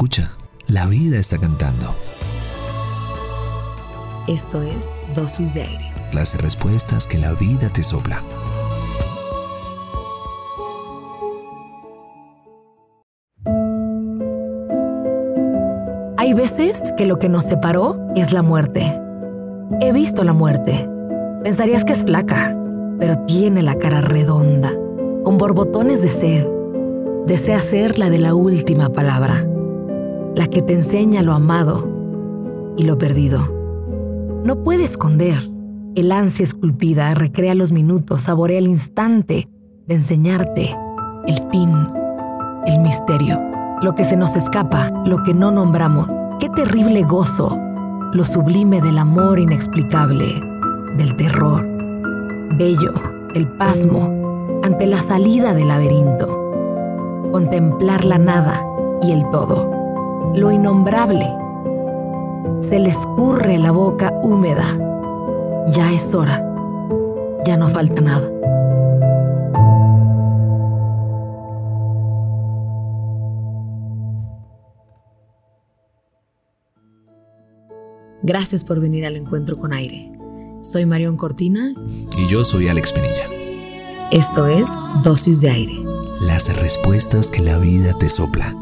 Escucha, la vida está cantando. Esto es Dosis de Aire. Las respuestas que la vida te sopla. Hay veces que lo que nos separó es la muerte. He visto la muerte. Pensarías que es flaca, pero tiene la cara redonda, con borbotones de sed. Desea ser la de la última palabra, la que te enseña lo amado y lo perdido. No puede esconder. El ansia esculpida recrea los minutos, saborea el instante de enseñarte el fin, el misterio, lo que se nos escapa, lo que no nombramos. Qué terrible gozo, lo sublime del amor inexplicable, del terror, bello, el pasmo, ante la salida del laberinto. Contemplar la nada y el todo, lo innombrable. Se le escurre la boca húmeda. Ya es hora. Ya no falta nada. Gracias por venir al encuentro con aire. Soy Marión Cortina. Y yo soy Alex Pinilla. Esto es Dosis de Aire. Las respuestas que la vida te sopla